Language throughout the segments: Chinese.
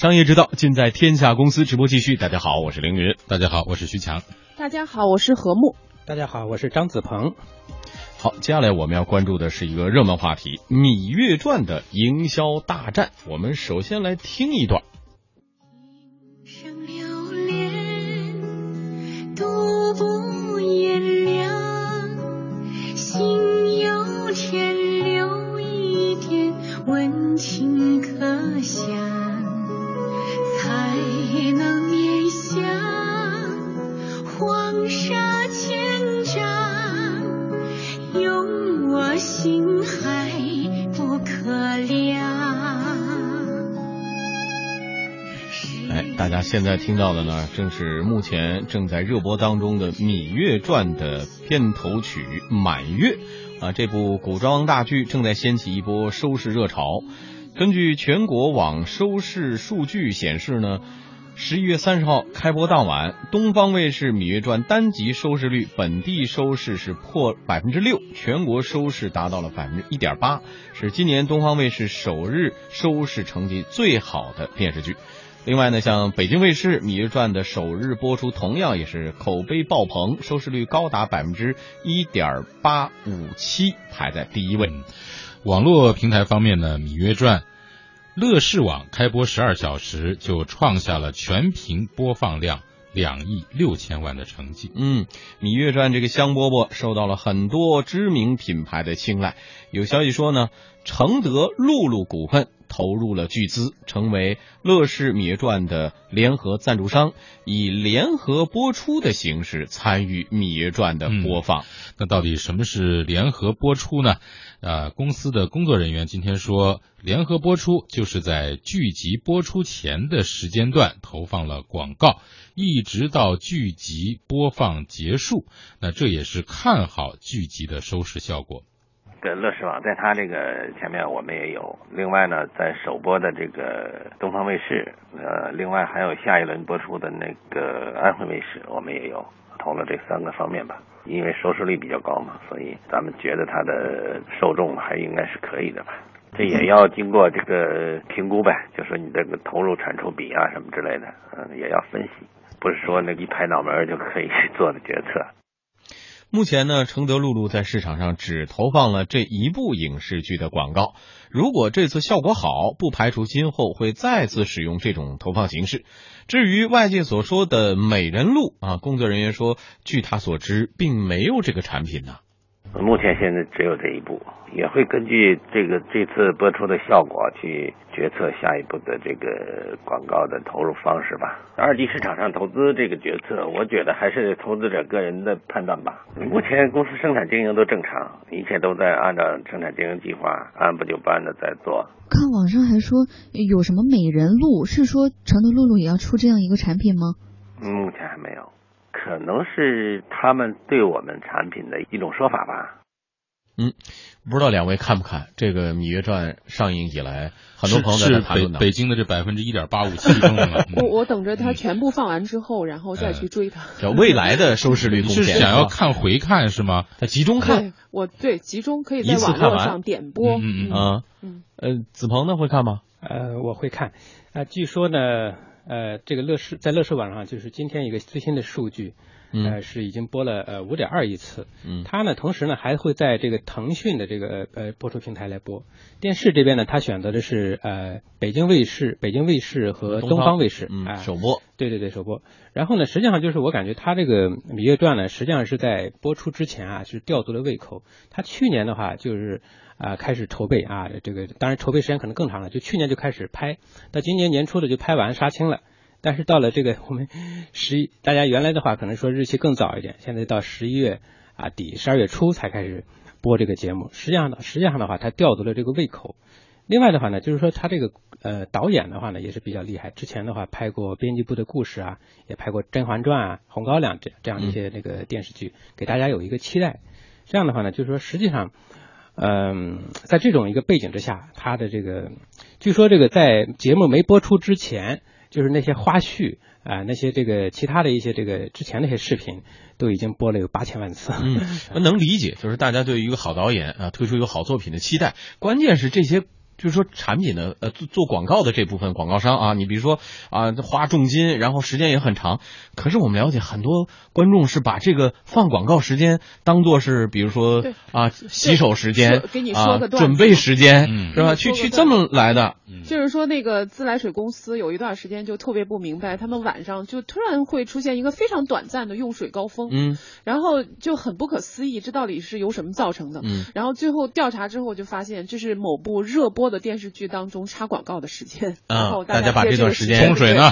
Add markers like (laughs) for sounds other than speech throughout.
商业之道尽在天下公司直播继续。大家好，我是凌云。大家好，我是徐强。大家好，我是何木。大家好，我是张子鹏。好，接下来我们要关注的是一个热门话题《芈月传》的营销大战。我们首先来听一段。现在听到的呢，正是目前正在热播当中的《芈月传》的片头曲《满月》啊，这部古装大剧正在掀起一波收视热潮。根据全国网收视数据显示呢，十一月三十号开播当晚，东方卫视《芈月传》单集收视率本地收视是破百分之六，全国收视达到了百分之一点八，是今年东方卫视首日收视成绩最好的电视剧。另外呢，像北京卫视《芈月传》的首日播出，同样也是口碑爆棚，收视率高达百分之一点八五七，排在第一位。网络平台方面呢，《芈月传》乐视网开播十二小时就创下了全屏播放量两亿六千万的成绩。嗯，《芈月传》这个香饽饽受到了很多知名品牌的青睐。有消息说呢，承德露露股份投入了巨资，成为乐视《芈月传》的联合赞助商，以联合播出的形式参与《芈月传》的播放。那到底什么是联合播出呢？呃，公司的工作人员今天说，联合播出就是在剧集播出前的时间段投放了广告，一直到剧集播放结束。那这也是看好剧集的收视效果。的乐视网在它这个前面我们也有，另外呢，在首播的这个东方卫视，呃，另外还有下一轮播出的那个安徽卫视，我们也有投了这三个方面吧。因为收视率比较高嘛，所以咱们觉得它的受众还应该是可以的吧。这也要经过这个评估呗，就说你这个投入产出比啊什么之类的，嗯，也要分析，不是说那一拍脑门就可以 (laughs) 做的决策。目前呢，承德露露在市场上只投放了这一部影视剧的广告。如果这次效果好，不排除今后会再次使用这种投放形式。至于外界所说的美人露啊，工作人员说，据他所知，并没有这个产品呢。目前现在只有这一步，也会根据这个这次播出的效果去决策下一步的这个广告的投入方式吧。二级市场上投资这个决策，我觉得还是投资者个人的判断吧。目前公司生产经营都正常，一切都在按照生产经营计划按部就班的在做。看网上还说有什么美人露，是说承德露露也要出这样一个产品吗？目前还没有。可能是他们对我们产品的一种说法吧。嗯，不知道两位看不看这个《芈月传》上映以来，很多朋友在谈论北北京的这百分之一点八五七中了。我 (laughs) 我等着它全部放完之后，然后再去追它。叫未来的收视率贡献。是想要看回看是吗？它集中看。我对集中可以在网络上点播。嗯嗯啊嗯呃，子鹏呢会看吗？呃，我会看。啊，据说呢。呃，这个乐视在乐视网上就是今天一个最新的数据，呃，是已经播了呃五点二亿次。嗯，它呢同时呢还会在这个腾讯的这个呃播出平台来播。电视这边呢，它选择的是呃北京卫视、北京卫视和东方卫视啊首播。对对对，首播。然后呢，实际上就是我感觉它这个《芈月传》呢，实际上是在播出之前啊，是吊足了胃口。它去年的话就是啊开始筹备啊，这个当然筹备时间可能更长了，就去年就开始拍，到今年年初的就拍完杀青了。但是到了这个 (laughs) 我们十一，大家原来的话可能说日期更早一点，现在到十一月啊底、十二月初才开始播这个节目。实际上呢，实际上的话，它吊足了这个胃口。另外的话呢，就是说他这个呃导演的话呢也是比较厉害。之前的话拍过《编辑部的故事》啊，也拍过《甄嬛传》啊、《红高粱》这这样一些那个电视剧，给大家有一个期待。这样的话呢，就是说实际上，嗯，在这种一个背景之下，他的这个据说这个在节目没播出之前。就是那些花絮啊，那些这个其他的一些这个之前那些视频，都已经播了有八千万次。嗯，(laughs) 能理解，就是大家对于一个好导演啊推出一个好作品的期待。关键是这些就是说产品的呃做做广告的这部分广告商啊，你比如说啊花重金，然后时间也很长，可是我们了解很多观众是把这个放广告时间当做是比如说啊洗手时间给你啊说个段子准备时间、嗯是吧？去去这么来的，就是说，那个自来水公司有一段时间就特别不明白，他们晚上就突然会出现一个非常短暂的用水高峰，嗯然后就很不可思议，这到底是由什么造成的？嗯然后最后调查之后就发现，这是某部热播的电视剧当中插广告的时间，啊然后大家把这段时间冲水呢？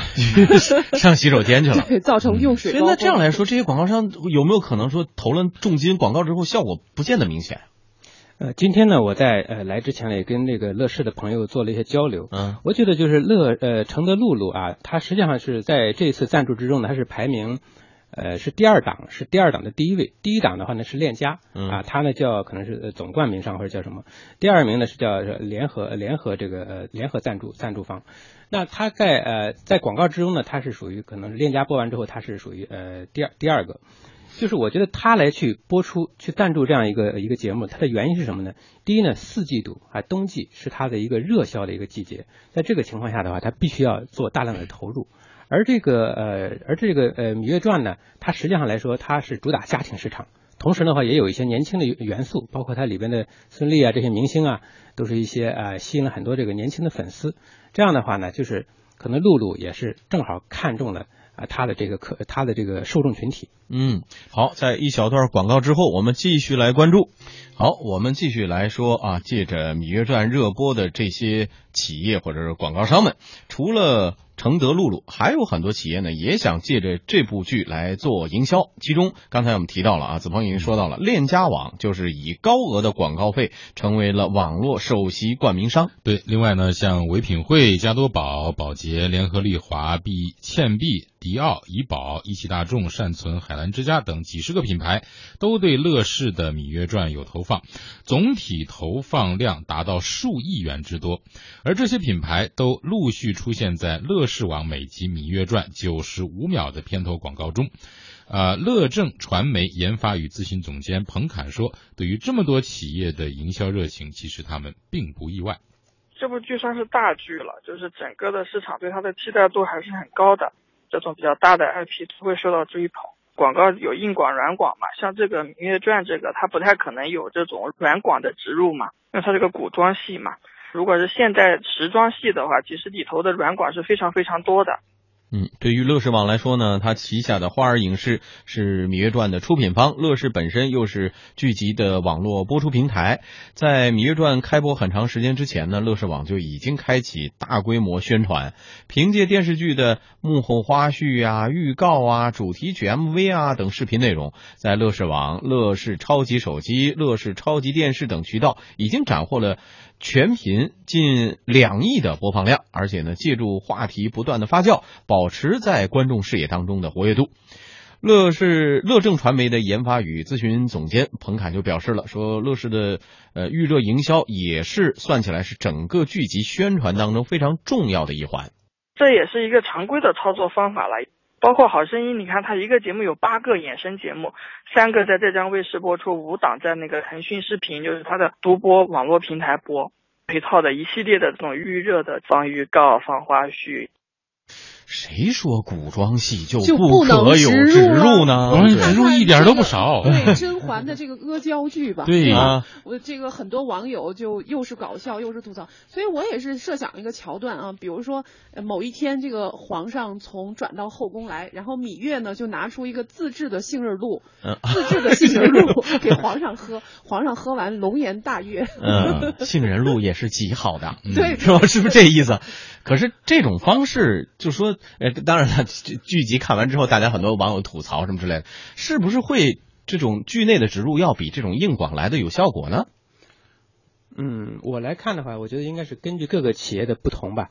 (laughs) 上洗手间去了。对，造成用水所以高峰。那这样来说，这些广告商有没有可能说投了重金广告之后效果不见得明显？呃，今天呢，我在呃来之前呢，也跟那个乐视的朋友做了一些交流。嗯我觉得就是乐呃承德露露啊，它实际上是在这次赞助之中呢，它是排名呃是第二档，是第二档的第一位。第一档的话呢是链家嗯啊，它呢叫可能是呃总冠名商或者叫什么。第二名呢是叫呃联合呃联合这个呃联合赞助赞助方。那它在呃在广告之中呢，它是属于可能是链家播完之后，它是属于呃第二第二个。就是我觉得他来去播出、去赞助这样一个一个节目，它的原因是什么呢？第一呢，四季度啊，冬季是它的一个热销的一个季节，在这个情况下的话，它必须要做大量的投入。而这个呃，而这个呃《芈月传》呢，它实际上来说，它是主打家庭市场，同时的话也有一些年轻的元素，包括它里边的孙俪啊这些明星啊，都是一些呃吸引了很多这个年轻的粉丝。这样的话呢，就是可能露露也是正好看中了啊他的这个客他的这个受众群体。嗯，好，在一小段广告之后，我们继续来关注。好，我们继续来说啊，借着《芈月传》热播的这些企业或者是广告商们，除了承德露露，还有很多企业呢，也想借着这部剧来做营销。其中，刚才我们提到了啊，子鹏已经说到了，链家网就是以高额的广告费成为了网络首席冠名商。对，另外呢，像唯品会、加多宝、宝洁、联合利华、必倩碧、迪奥、怡宝、一汽大众、善存、海澜之家等几十个品牌都对乐视的《芈月传》有投放，总体投放量达到数亿元之多。而这些品牌都陆续出现在乐视网每集《芈月传》九十五秒的片头广告中。呃，乐正传媒研发与咨询总监彭侃说：“对于这么多企业的营销热情，其实他们并不意外。这部剧算是大剧了，就是整个的市场对它的期待度还是很高的。这种比较大的 IP 都会受到追捧。广告有硬广、软广嘛，像这个《芈月传》这个，它不太可能有这种软广的植入嘛，因为它是个古装戏嘛。如果是现代时装戏的话，其实里头的软广是非常非常多的。嗯，对于乐视网来说呢，它旗下的花儿影视是《芈月传》的出品方，乐视本身又是剧集的网络播出平台。在《芈月传》开播很长时间之前呢，乐视网就已经开启大规模宣传，凭借电视剧的幕后花絮啊、预告啊、主题曲 MV 啊等视频内容，在乐视网、乐视超级手机、乐视超级电视等渠道已经斩获了。全频近两亿的播放量，而且呢，借助话题不断的发酵，保保持在观众视野当中的活跃度。乐视乐正传媒的研发与咨询总监彭侃就表示了，说乐视的呃预热营销也是算起来是整个剧集宣传当中非常重要的一环。这也是一个常规的操作方法了。包括《好声音》，你看它一个节目有八个衍生节目，三个在浙江卫视播出，五档在那个腾讯视频，就是它的独播网络平台播，配套的一系列的这种预热的放预告、放花絮。谁说古装戏就就不能可有植植入呢？植入一点都不少。对甄嬛的这个阿胶剧吧，对吧啊我这个很多网友就又是搞笑又是吐槽，所以我也是设想一个桥段啊，比如说呃某一天这个皇上从转到后宫来，然后芈月呢就拿出一个自制的杏仁露，嗯。(laughs) 自制的杏仁露 (laughs) 给皇上喝，皇上喝完龙颜大悦。嗯，杏仁露也是极好的，对。是吧？是不是这意思？可是这种方式，就说，呃，当然了，(laughs) 剧集看完之后，大家很多网友吐槽什么之类的，是不是会这种剧内的植入要比这种硬广来的有效果呢？嗯，我来看的话，我觉得应该是根据各个企业的不同吧。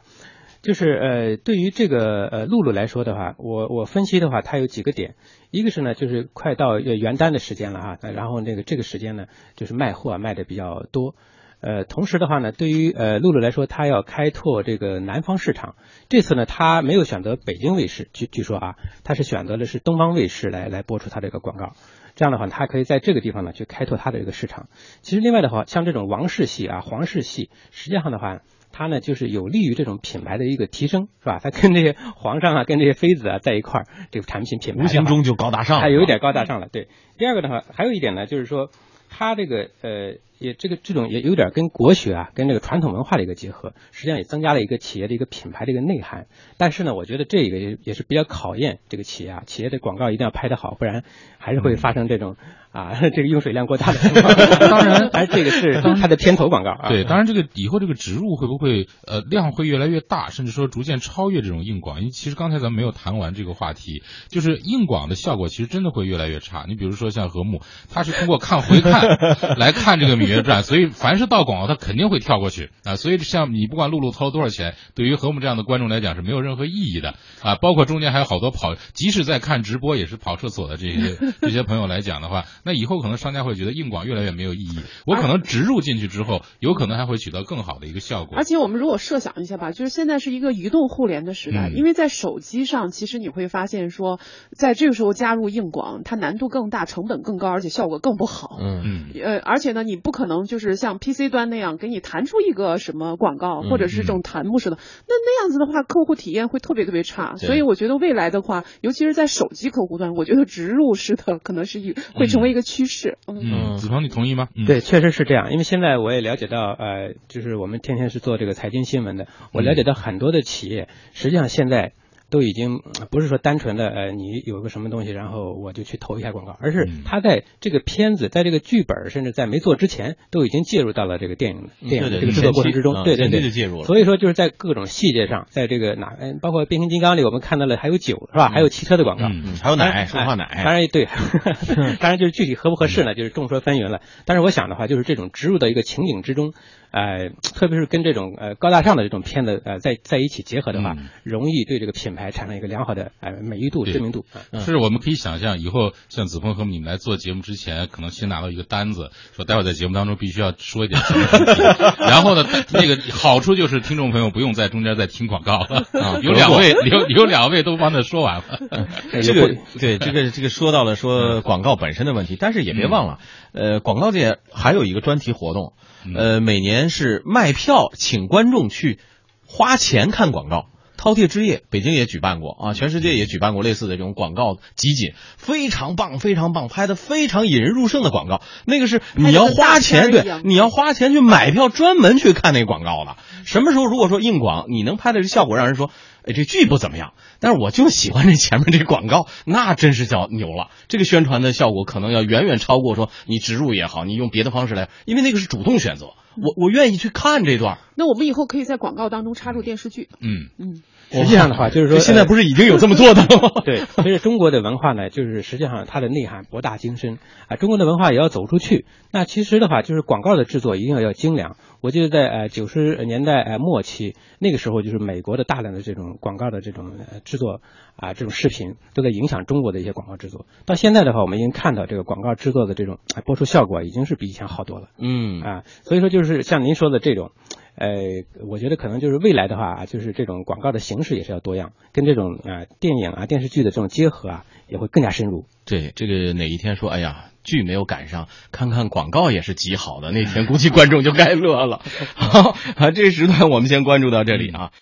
就是呃，对于这个呃露露来说的话，我我分析的话，它有几个点。一个是呢，就是快到呃元旦的时间了哈，然后那个这个时间呢，就是卖货卖的比较多。呃，同时的话呢，对于呃露露来说，她要开拓这个南方市场。这次呢，她没有选择北京卫视，据据说啊，她是选择的是东方卫视来来播出她这个广告。这样的话，她可以在这个地方呢去开拓她的这个市场。其实另外的话，像这种王室戏啊、皇室戏，实际上的话，它呢就是有利于这种品牌的一个提升，是吧？它跟这些皇上啊、跟这些妃子啊在一块儿，这个产品品牌无形中就高大上了，它有一点高大上了。对，第二个的话，还有一点呢，就是说。它这个呃，也这个这种也有点跟国学啊，跟这个传统文化的一个结合，实际上也增加了一个企业的一个品牌的一个内涵。但是呢，我觉得这个也也是比较考验这个企业啊，企业的广告一定要拍得好，不然还是会发生这种啊 (laughs) 这个用水量过大的 (laughs) 情况。(laughs) 当然，而这个是它的片头广告啊。对，当然这个以后这个植入会不会呃量会越来越大，甚至说逐渐超越这种硬广？因为其实刚才咱们没有谈完这个话题，就是硬广的效果其实真的会越来越差。你比如说像和睦，它是通过看回看。来看这个《芈月传》，所以凡是到广告，他肯定会跳过去啊。所以像你不管露露掏了多少钱，对于和我们这样的观众来讲是没有任何意义的啊。包括中间还有好多跑，即使在看直播也是跑厕所的这些 (laughs) 这些朋友来讲的话，那以后可能商家会觉得硬广越来越没有意义。我可能植入进去之后，有可能还会取得更好的一个效果。而且我们如果设想一下吧，就是现在是一个移动互联的时代，因为在手机上，其实你会发现说，在这个时候加入硬广，它难度更大，成本更高，而且效果更不好。嗯嗯。呃，而且呢，你不可能就是像 PC 端那样给你弹出一个什么广告，或者是这种弹幕式的，那那样子的话，客户体验会特别特别差。所以我觉得未来的话，尤其是在手机客户端，我觉得植入式的可能是一会成为一个趋势。嗯，子鹏，你同意吗？对，确实是这样。因为现在我也了解到，呃，就是我们天天是做这个财经新闻的，我了解到很多的企业，实际上现在。都已经不是说单纯的呃，你有个什么东西，然后我就去投一下广告，而是他在这个片子，在这个剧本，甚至在没做之前，都已经介入到了这个电影电影的这个制作过程之中，对对对，就介入了。所以说就是在各种细节上，在这个哪，包括变形金刚里，我们看到了还有酒是吧？还有汽车的广告，还有奶，说话奶。当然对，(laughs) 当然就是具体合不合适呢，就是众说纷纭了。但是我想的话，就是这种植入到一个情景之中。呃，特别是跟这种呃高大上的这种片子呃在在一起结合的话，容易对这个品牌产生一个良好的呃美誉度、知名度。是我们可以想象，以后像子枫和你们来做节目之前，可能先拿到一个单子，说待会儿在节目当中必须要说一点什么 (laughs) 然后呢，那个好处就是听众朋友不用在中间再听广告了 (laughs) 啊，有两位有有两位都帮他说完了。(laughs) 这个对这个这个说到了说广告本身的问题，但是也别忘了，呃，广告界还有一个专题活动。呃，每年是卖票，请观众去花钱看广告。饕餮之夜，北京也举办过啊，全世界也举办过类似的这种广告集锦，非常棒，非常棒，拍的非常引人入胜的广告。那个是你要花钱，对，你要花钱去买票，专门去看那广告的。什么时候如果说硬广，你能拍的这效果，让人说，哎，这剧不怎么样，但是我就喜欢这前面这广告，那真是叫牛了。这个宣传的效果可能要远远超过说你植入也好，你用别的方式来，因为那个是主动选择。我我愿意去看这段。那我们以后可以在广告当中插入电视剧。嗯嗯，(laughs) 实际上的话就是说，现在不是已经有这么做的了吗？(laughs) 对，其实中国的文化呢，就是实际上它的内涵博大精深啊。中国的文化也要走出去。那其实的话，就是广告的制作一定要要精良。我记得在呃九十年代呃末期，那个时候就是美国的大量的这种广告的这种制作啊，这种视频都在影响中国的一些广告制作。到现在的话，我们已经看到这个广告制作的这种播出效果已经是比以前好多了。嗯啊，所以说就是像您说的这种，呃，我觉得可能就是未来的话，就是这种广告的形式也是要多样，跟这种啊电影啊电视剧的这种结合啊，也会更加深入。对，这个哪一天说，哎呀。剧没有赶上，看看广告也是极好的。那天估计观众就该乐了。(laughs) 好，这时段我们先关注到这里啊。